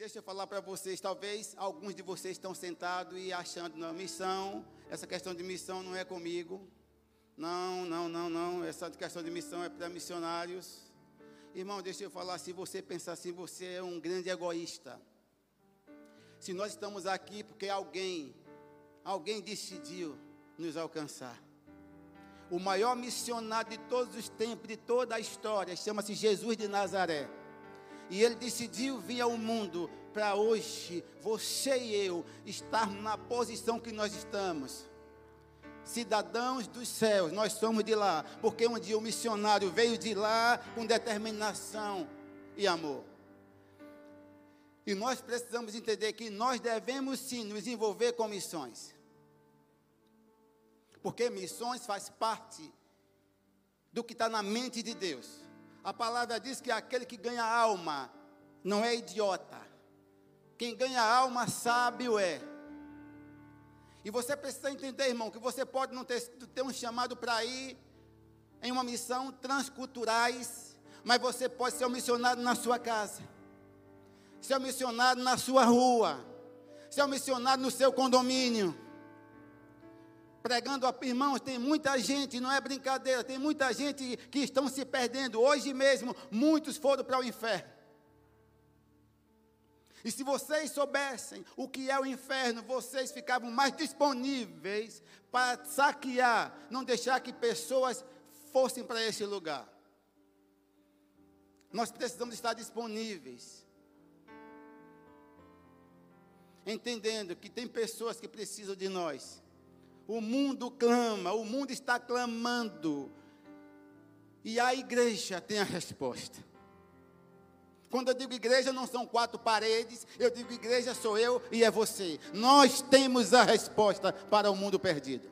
deixa eu falar para vocês, talvez alguns de vocês estão sentados e achando, não, missão, essa questão de missão não é comigo. Não, não, não, não, essa questão de missão é para missionários. Irmão, deixa eu falar, se você pensar assim, você é um grande egoísta. Se nós estamos aqui porque alguém, alguém decidiu nos alcançar. O maior missionário de todos os tempos, de toda a história, chama-se Jesus de Nazaré. E ele decidiu vir ao mundo para hoje, você e eu, estarmos na posição que nós estamos. Cidadãos dos céus, nós somos de lá, porque um dia o missionário veio de lá com determinação e amor. E nós precisamos entender que nós devemos sim nos envolver com missões. Porque missões faz parte do que está na mente de Deus. A palavra diz que aquele que ganha alma não é idiota. Quem ganha alma sábio é. E você precisa entender, irmão, que você pode não ter, ter um chamado para ir em uma missão transculturais, mas você pode ser um missionário na sua casa, ser um missionário na sua rua, ser um missionário no seu condomínio pregando a irmãos, tem muita gente, não é brincadeira, tem muita gente que estão se perdendo. Hoje mesmo, muitos foram para o inferno. E se vocês soubessem o que é o inferno, vocês ficavam mais disponíveis para saquear, não deixar que pessoas fossem para esse lugar. Nós precisamos estar disponíveis. Entendendo que tem pessoas que precisam de nós. O mundo clama, o mundo está clamando. E a igreja tem a resposta. Quando eu digo igreja, não são quatro paredes, eu digo igreja sou eu e é você. Nós temos a resposta para o mundo perdido.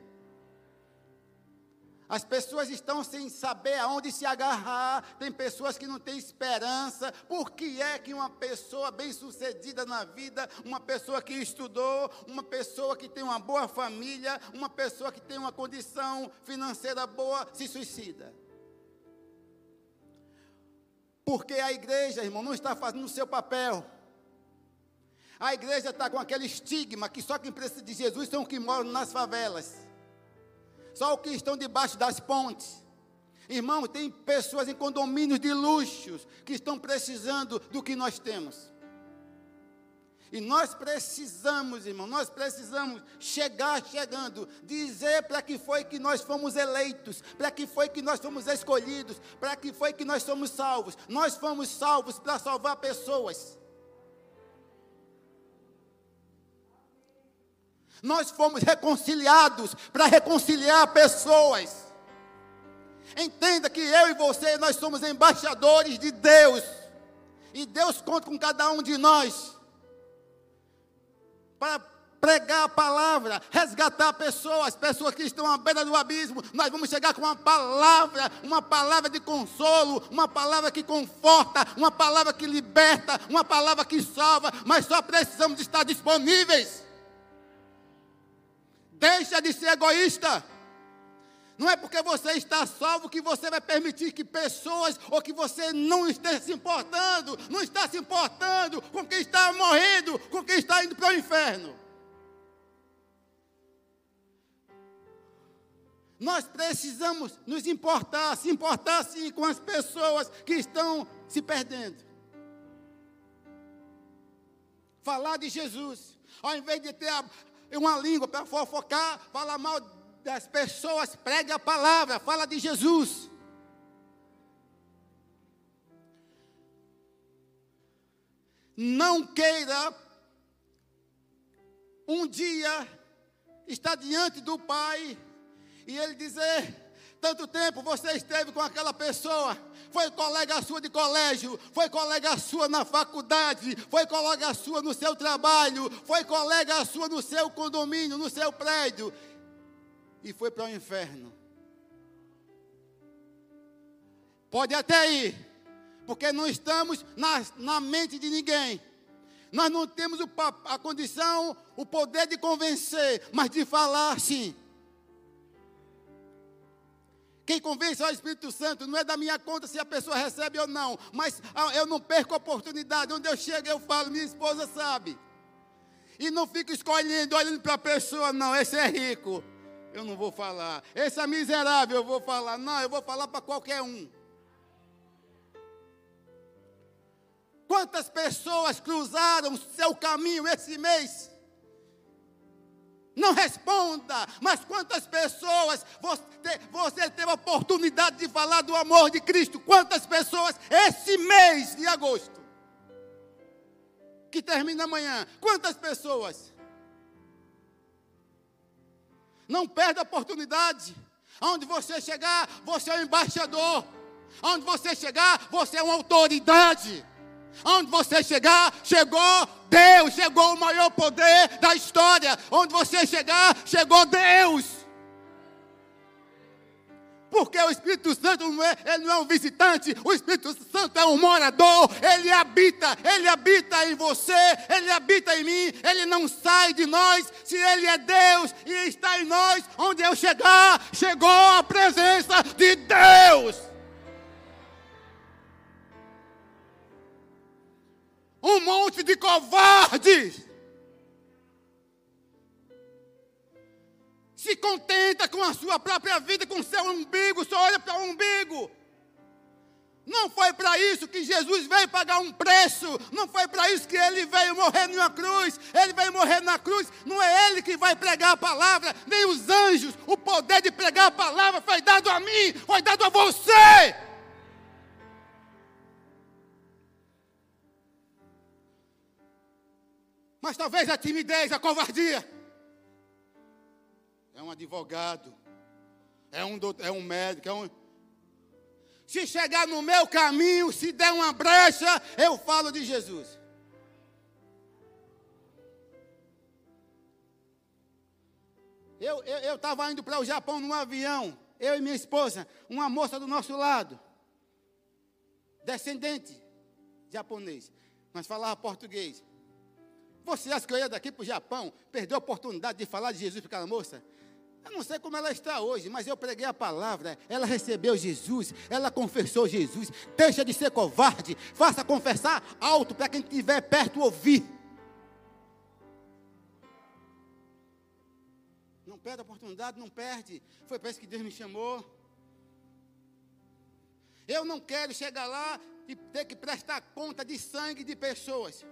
As pessoas estão sem saber aonde se agarrar. Tem pessoas que não têm esperança. Por que é que uma pessoa bem-sucedida na vida, uma pessoa que estudou, uma pessoa que tem uma boa família, uma pessoa que tem uma condição financeira boa, se suicida? Porque a igreja, irmão, não está fazendo o seu papel. A igreja está com aquele estigma que só quem precisa de Jesus são os que moram nas favelas só os que estão debaixo das pontes. Irmão, tem pessoas em condomínios de luxos que estão precisando do que nós temos. E nós precisamos, irmão, nós precisamos chegar chegando, dizer para que foi que nós fomos eleitos, para que foi que nós fomos escolhidos, para que foi que nós somos salvos. Nós fomos salvos para salvar pessoas. Nós fomos reconciliados para reconciliar pessoas. Entenda que eu e você, nós somos embaixadores de Deus. E Deus conta com cada um de nós para pregar a palavra, resgatar pessoas, pessoas que estão à beira do abismo. Nós vamos chegar com uma palavra, uma palavra de consolo, uma palavra que conforta, uma palavra que liberta, uma palavra que salva, mas só precisamos estar disponíveis. Deixa de ser egoísta. Não é porque você está salvo que você vai permitir que pessoas ou que você não esteja se importando, não está se importando com quem está morrendo, com quem está indo para o inferno. Nós precisamos nos importar, se importar sim com as pessoas que estão se perdendo. Falar de Jesus, ao invés de ter a, uma língua para fofocar, falar mal das pessoas, pregue a palavra, fala de Jesus. Não queira um dia estar diante do Pai e Ele dizer: tanto tempo você esteve com aquela pessoa, foi colega sua de colégio, foi colega sua na faculdade, foi colega sua no seu trabalho, foi colega sua no seu condomínio, no seu prédio, e foi para o inferno. Pode até ir, porque não estamos na, na mente de ninguém. Nós não temos o, a condição, o poder de convencer, mas de falar sim. Quem convence é o Espírito Santo, não é da minha conta se a pessoa recebe ou não, mas ah, eu não perco a oportunidade. Onde eu chego, eu falo, minha esposa sabe. E não fico escolhendo, olhando para a pessoa, não, esse é rico. Eu não vou falar. Esse é miserável, eu vou falar. Não, eu vou falar para qualquer um. Quantas pessoas cruzaram seu caminho esse mês? Não responda, mas quantas pessoas você, você teve a oportunidade de falar do amor de Cristo? Quantas pessoas esse mês de agosto? Que termina amanhã. Quantas pessoas? Não perde a oportunidade. Aonde você chegar, você é um embaixador. Aonde você chegar, você é uma autoridade. Onde você chegar, chegou Deus, chegou o maior poder da história. Onde você chegar, chegou Deus. Porque o Espírito Santo não é, ele não é um visitante, o Espírito Santo é um morador, ele habita, ele habita em você, ele habita em mim, ele não sai de nós, se ele é Deus e está em nós, onde eu chegar, chegou a presença de Deus. Um monte de covardes. Se contenta com a sua própria vida, com o seu umbigo, só olha para o umbigo. Não foi para isso que Jesus veio pagar um preço. Não foi para isso que ele veio morrer numa cruz. Ele veio morrer na cruz. Não é ele que vai pregar a palavra, nem os anjos. O poder de pregar a palavra foi dado a mim, foi dado a você. Mas talvez a timidez, a covardia. É um advogado, é um, doutor, é um médico, é um. Se chegar no meu caminho, se der uma brecha, eu falo de Jesus. Eu estava indo para o Japão num avião, eu e minha esposa, uma moça do nosso lado, descendente japonês, mas falava português. Você acha que eu ia daqui para o Japão, perdeu a oportunidade de falar de Jesus para aquela moça? Eu não sei como ela está hoje, mas eu preguei a palavra. Ela recebeu Jesus, ela confessou Jesus. Deixa de ser covarde, faça confessar alto para quem estiver perto ouvir. Não perde a oportunidade, não perde. Foi para isso que Deus me chamou. Eu não quero chegar lá e ter que prestar conta de sangue de pessoas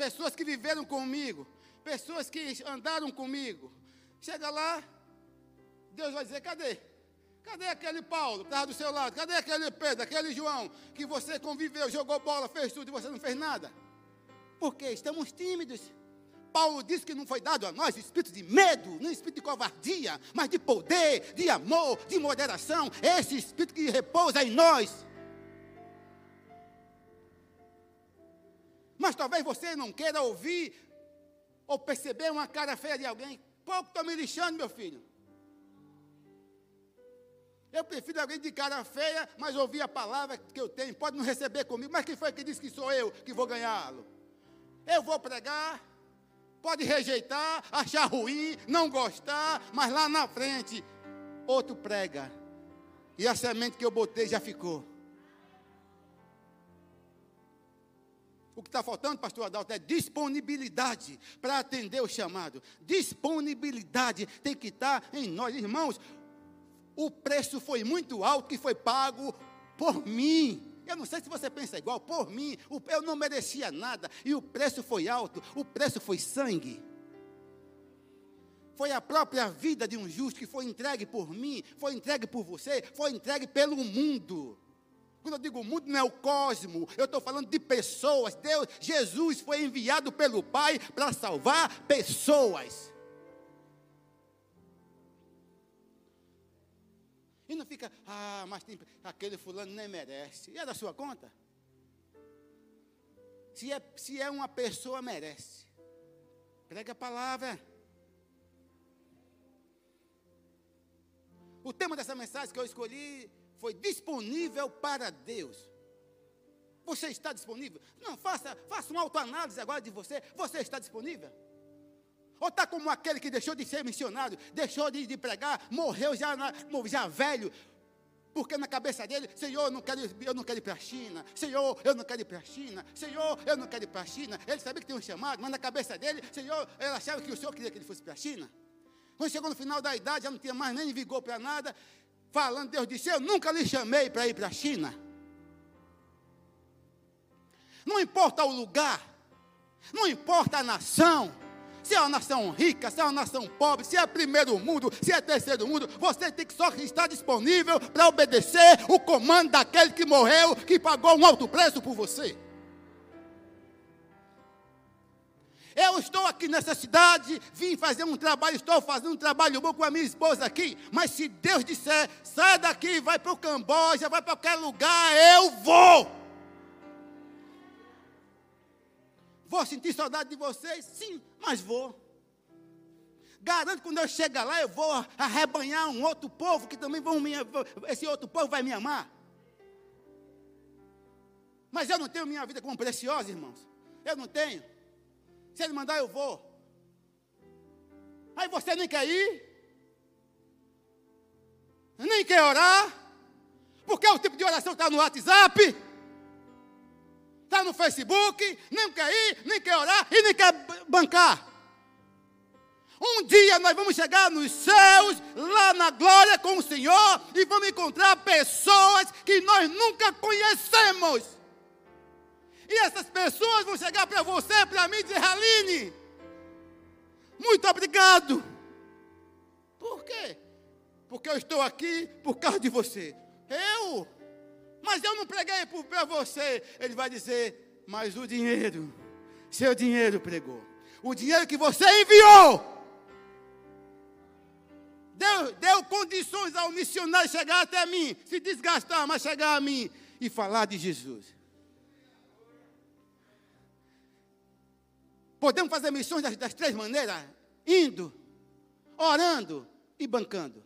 pessoas que viveram comigo, pessoas que andaram comigo. Chega lá, Deus vai dizer: cadê? Cadê aquele Paulo que estava do seu lado? Cadê aquele Pedro, aquele João que você conviveu, jogou bola, fez tudo e você não fez nada? Porque estamos tímidos. Paulo disse que não foi dado a nós espírito de medo, nem espírito de covardia, mas de poder, de amor, de moderação. Esse espírito que repousa em nós. Mas talvez você não queira ouvir ou perceber uma cara feia de alguém. Pouco estou me lixando, meu filho. Eu prefiro alguém de cara feia, mas ouvir a palavra que eu tenho. Pode não receber comigo, mas quem foi que disse que sou eu que vou ganhá-lo? Eu vou pregar, pode rejeitar, achar ruim, não gostar, mas lá na frente, outro prega. E a semente que eu botei já ficou. O que está faltando, pastor Adalto, é disponibilidade para atender o chamado. Disponibilidade tem que estar em nós, irmãos. O preço foi muito alto que foi pago por mim. Eu não sei se você pensa igual, por mim. Eu não merecia nada e o preço foi alto. O preço foi sangue. Foi a própria vida de um justo que foi entregue por mim, foi entregue por você, foi entregue pelo mundo. Quando eu digo mundo, não é o cosmo, eu estou falando de pessoas. Deus, Jesus foi enviado pelo Pai para salvar pessoas. E não fica, ah, mas tem, aquele fulano nem merece. E é da sua conta? Se é, se é uma pessoa, merece. Prega a palavra. O tema dessa mensagem que eu escolhi foi disponível para Deus. Você está disponível? Não, faça, faça uma autoanálise agora de você. Você está disponível? Ou está como aquele que deixou de ser missionário, deixou de, de pregar, morreu já, na, já velho, Porque na cabeça dele, Senhor, eu não quero, eu não quero ir para a China. Senhor, eu não quero ir para a China. Senhor, eu não quero ir para a China. Ele sabia que tinha um chamado, mas na cabeça dele, Senhor, ele achava que o Senhor queria que ele fosse para a China. Quando chegou no final da idade, já não tinha mais nem vigor para nada. Falando, Deus disse: Eu nunca lhe chamei para ir para a China. Não importa o lugar, não importa a nação, se é uma nação rica, se é uma nação pobre, se é primeiro mundo, se é terceiro mundo, você tem que só estar disponível para obedecer o comando daquele que morreu, que pagou um alto preço por você. Eu estou aqui nessa cidade, vim fazer um trabalho, estou fazendo um trabalho bom com a minha esposa aqui. Mas se Deus disser, sai daqui, vai para o Camboja, vai para qualquer lugar, eu vou. Vou sentir saudade de vocês? Sim, mas vou. Garanto que quando eu chegar lá, eu vou arrebanhar um outro povo que também vão me. Esse outro povo vai me amar. Mas eu não tenho minha vida como preciosa, irmãos. Eu não tenho. Se ele mandar, eu vou. Aí você nem quer ir? Nem quer orar? Porque o tipo de oração está no WhatsApp? está no Facebook, nem quer ir, nem quer orar e nem quer bancar. Um dia nós vamos chegar nos céus, lá na glória com o Senhor, e vamos encontrar pessoas que nós nunca conhecemos. E essas pessoas vão chegar para você, para mim, e dizer: Aline, muito obrigado. Por quê? Porque eu estou aqui por causa de você. Eu mas eu não preguei para você. Ele vai dizer, mas o dinheiro, seu dinheiro pregou. O dinheiro que você enviou. Deu, deu condições ao missionário chegar até mim, se desgastar, mas chegar a mim e falar de Jesus. Podemos fazer missões das, das três maneiras: indo, orando e bancando.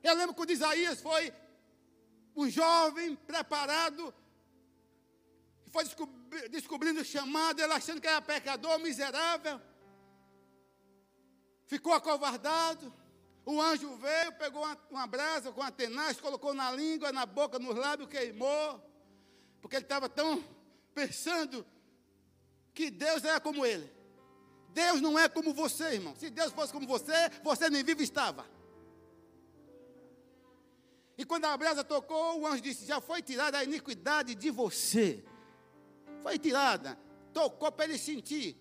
Eu lembro quando Isaías foi um jovem preparado, foi descobrindo o chamado, ele achando que era pecador, miserável. Ficou acovardado. O anjo veio, pegou uma, uma brasa com a tenaz, colocou na língua, na boca, nos lábios, queimou. Porque ele estava tão pensando que Deus era como ele. Deus não é como você, irmão. Se Deus fosse como você, você nem vivo estava. E quando a brasa tocou, o anjo disse: Já foi tirada a iniquidade de você. Foi tirada. Tocou para ele sentir.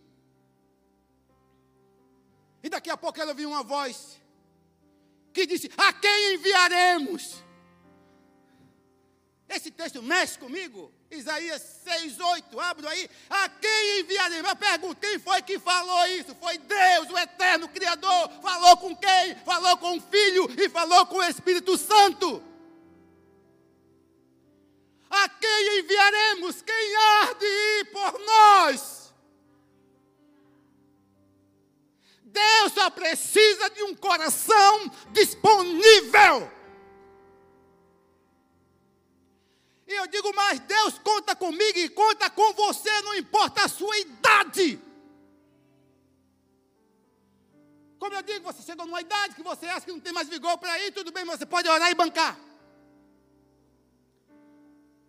E daqui a pouco ela ouviu uma voz que disse: A quem enviaremos? Esse texto mexe comigo. Isaías 6,8, abro aí. A quem enviaremos? Eu pergunto: quem foi que falou isso? Foi Deus, o eterno Criador. Falou com quem? Falou com o Filho e falou com o Espírito Santo. A quem enviaremos? Quem há de ir por nós? Deus só precisa de um coração disponível. Eu digo mais: Deus conta comigo e conta com você, não importa a sua idade. Como eu digo, você chega numa idade que você acha que não tem mais vigor para ir, tudo bem, você pode orar e bancar.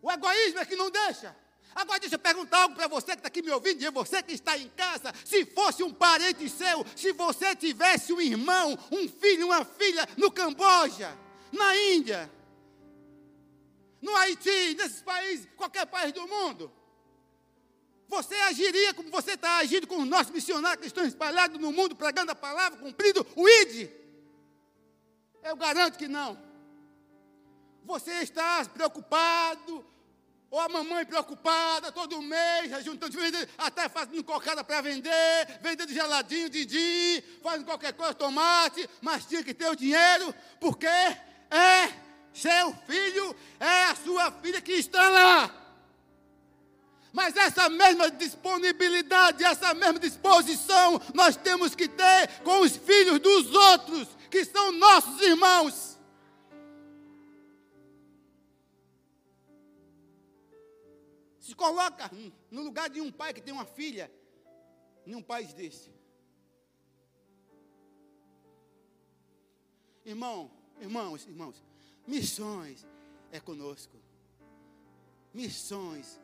O egoísmo é que não deixa. Agora deixa eu perguntar algo para você que está aqui me ouvindo, e você que está em casa. Se fosse um parente seu, se você tivesse um irmão, um filho, uma filha no Camboja, na Índia, no Haiti, nesses países, qualquer país do mundo, você agiria como você está agindo com os nossos missionários que estão espalhados no mundo, pregando a palavra, cumprindo o ID? Eu garanto que não. Você está preocupado, ou a mamãe preocupada todo mês, juntando, até fazendo cocada para vender, vendendo geladinho, didi, fazendo qualquer coisa, tomate, mas tinha que ter o dinheiro, porque é seu filho, é a sua filha que está lá. Mas essa mesma disponibilidade, essa mesma disposição, nós temos que ter com os filhos dos outros, que são nossos irmãos. Se coloca no lugar de um pai que tem uma filha em um país desse. Irmão, irmãos, irmãos, missões é conosco. Missões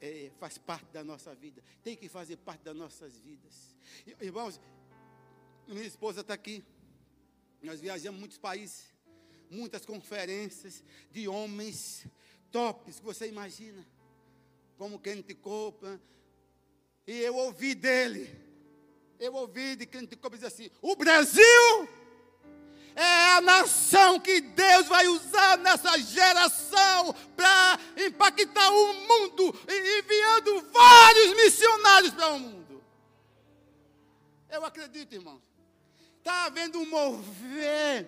é, faz parte da nossa vida, tem que fazer parte das nossas vidas. Irmãos, minha esposa está aqui. Nós viajamos muitos países, muitas conferências de homens tops você imagina, como Kenneth Copeland. E eu ouvi dele, eu ouvi de Kenneth Copeland dizer assim: o Brasil é a nação que Deus vai usar nessa geração para impactar o mundo, enviando vários missionários para o mundo. Eu acredito, irmãos. Está havendo um mover,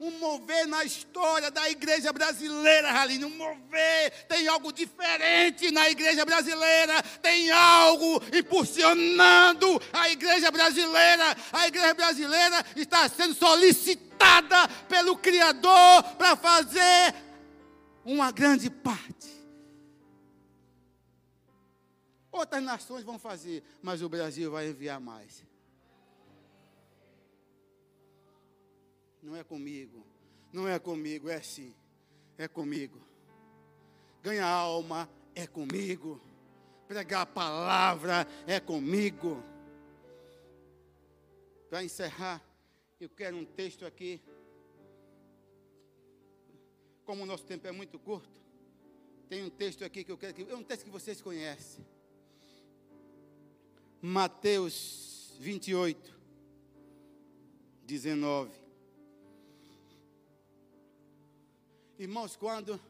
um mover na história da igreja brasileira, Raline, um mover. Tem algo diferente na igreja brasileira, tem algo impulsionando a igreja brasileira. A igreja brasileira está sendo solicitada pelo Criador para fazer uma grande parte. Outras nações vão fazer, mas o Brasil vai enviar mais. Não é comigo. Não é comigo, é sim. É comigo. Ganhar alma é comigo. Pregar a palavra é comigo. Para encerrar, eu quero um texto aqui. Como o nosso tempo é muito curto, tem um texto aqui que eu quero que. É um texto que vocês conhecem. Mateus 28, 19. Irmãos, quando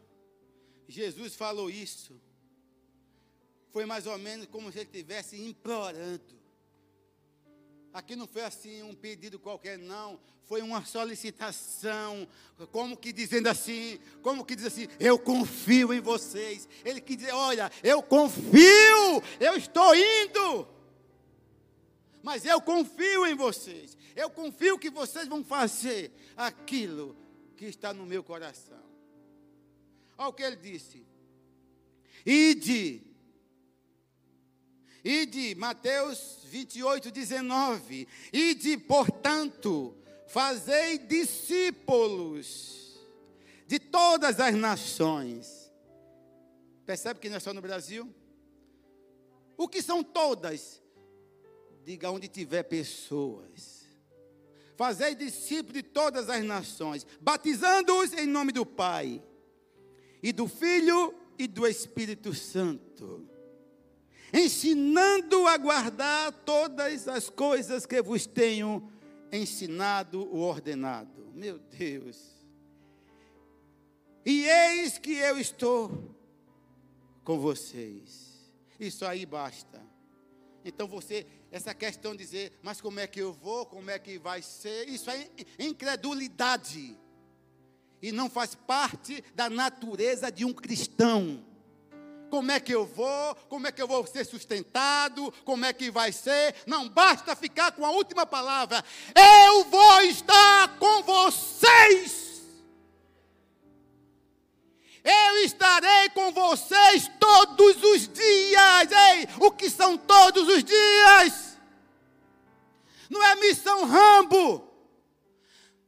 Jesus falou isso, foi mais ou menos como se ele estivesse implorando. Aqui não foi assim um pedido qualquer, não. Foi uma solicitação, como que dizendo assim, como que diz assim, eu confio em vocês. Ele quis dizer, olha, eu confio, eu estou indo. Mas eu confio em vocês. Eu confio que vocês vão fazer aquilo que está no meu coração. Olha o que ele disse. Ide. Ide, Mateus 28, 19. Ide, portanto, fazei discípulos de todas as nações. Percebe que não é só no Brasil? O que são todas? Diga onde tiver pessoas. Fazei discípulos de todas as nações, batizando-os em nome do Pai e do Filho e do Espírito Santo, ensinando a guardar todas as coisas que vos tenho ensinado ou ordenado. Meu Deus. E eis que eu estou com vocês. Isso aí basta. Então você, essa questão de dizer, mas como é que eu vou, como é que vai ser, isso é incredulidade e não faz parte da natureza de um cristão. Como é que eu vou? Como é que eu vou ser sustentado? Como é que vai ser? Não basta ficar com a última palavra. Eu vou estar com vocês. Eu estarei com vocês todos os dias. Ei, o que são todos os dias? Não é missão Rambo.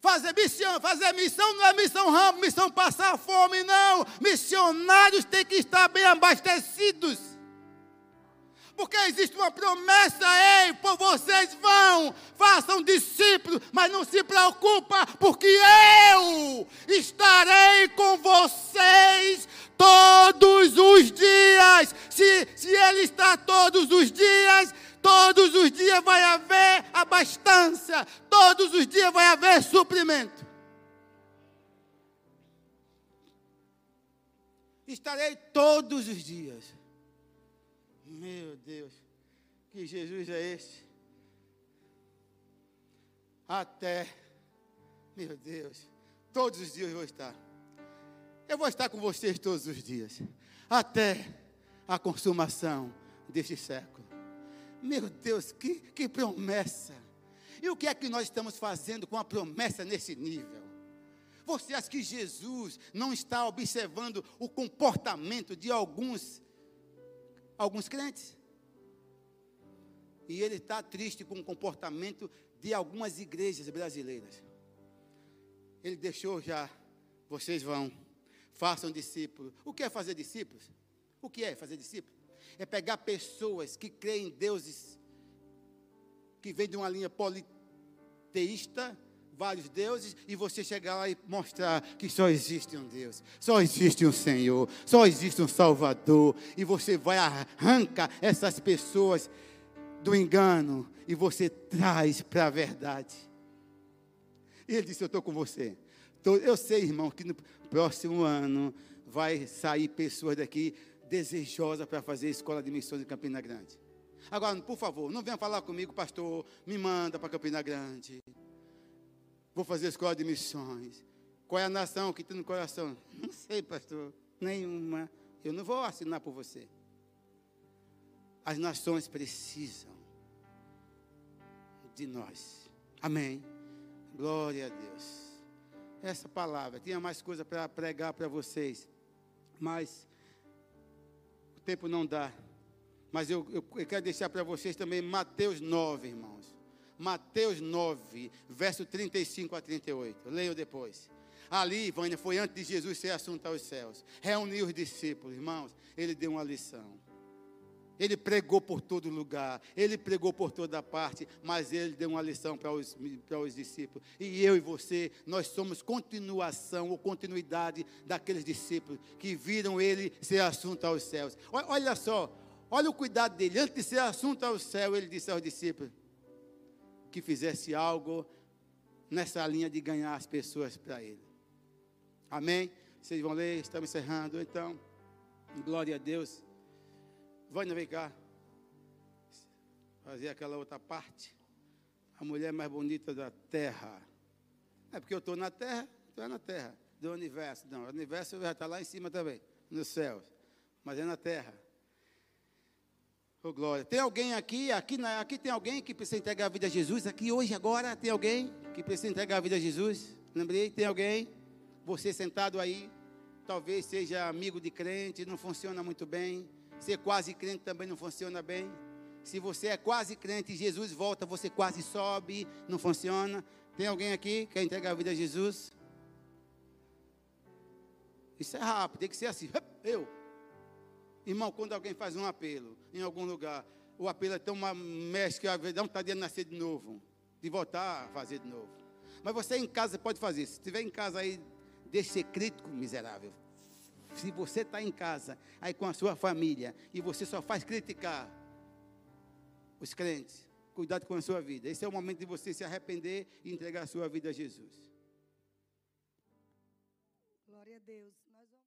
Fazer missão, fazer missão não é missão ramo, missão passar fome, não. Missionários têm que estar bem abastecidos. Porque existe uma promessa, ei, por vocês vão, façam discípulos, mas não se preocupa, porque eu estarei com vocês todos os dias. Se, se Ele está todos os dias, Todos os dias vai haver abastança. Todos os dias vai haver suprimento. Estarei todos os dias. Meu Deus, que Jesus é esse? Até, meu Deus, todos os dias eu vou estar. Eu vou estar com vocês todos os dias. Até a consumação deste século. Meu Deus, que, que promessa! E o que é que nós estamos fazendo com a promessa nesse nível? Você acha que Jesus não está observando o comportamento de alguns, alguns crentes? E ele está triste com o comportamento de algumas igrejas brasileiras. Ele deixou já. Vocês vão. Façam discípulos. O que é fazer discípulos? O que é fazer discípulos? É pegar pessoas que creem em deuses, que vêm de uma linha politeísta, vários deuses, e você chegar lá e mostrar que só existe um Deus, só existe um Senhor, só existe um Salvador, e você vai arrancar essas pessoas do engano e você traz para a verdade. E ele disse: Eu estou com você. Eu sei, irmão, que no próximo ano vai sair pessoas daqui desejosas para fazer escola de missões em Campina Grande. Agora, por favor, não venha falar comigo, pastor, me manda para Campina Grande. Vou fazer escola de missões. Qual é a nação que tem no coração? Não sei, pastor, nenhuma. Eu não vou assinar por você. As nações precisam de nós. Amém. Glória a Deus essa palavra. Tinha mais coisa para pregar para vocês, mas tempo não dá. Mas eu, eu, quero deixar para vocês também Mateus 9, irmãos. Mateus 9, verso 35 a 38. Leiam depois. Ali, Vânia, foi antes de Jesus ser assunto aos céus. Reuniu os discípulos, irmãos. Ele deu uma lição. Ele pregou por todo lugar, ele pregou por toda parte, mas ele deu uma lição para os, para os discípulos. E eu e você, nós somos continuação ou continuidade daqueles discípulos que viram ele ser assunto aos céus. Olha só, olha o cuidado dele. Antes de ser assunto ao céu, ele disse aos discípulos que fizesse algo nessa linha de ganhar as pessoas para ele. Amém? Vocês vão ler, estamos encerrando. Então, glória a Deus. Vânia, vem cá. Fazer aquela outra parte. A mulher mais bonita da terra. É porque eu estou na terra, tu é na terra. Do universo. Não, o universo já está lá em cima também, nos céus. Mas é na terra. Oh, glória. Tem alguém aqui, aqui, aqui tem alguém que precisa entregar a vida a Jesus? Aqui hoje, agora, tem alguém que precisa entregar a vida a Jesus? Lembrei, tem alguém? Você sentado aí, talvez seja amigo de crente, não funciona muito bem Ser quase crente também não funciona bem. Se você é quase crente Jesus volta, você quase sobe, não funciona. Tem alguém aqui que quer entregar a vida a Jesus? Isso é rápido, tem que ser assim. Eu. Irmão, quando alguém faz um apelo em algum lugar, o apelo é tão mexe que dá um de nascer de novo, de voltar a fazer de novo. Mas você em casa pode fazer. Se estiver em casa aí, deixe ser crítico, miserável. Se você está em casa, aí com a sua família, e você só faz criticar os crentes, cuidado com a sua vida. Esse é o momento de você se arrepender e entregar a sua vida a Jesus. Glória a Deus.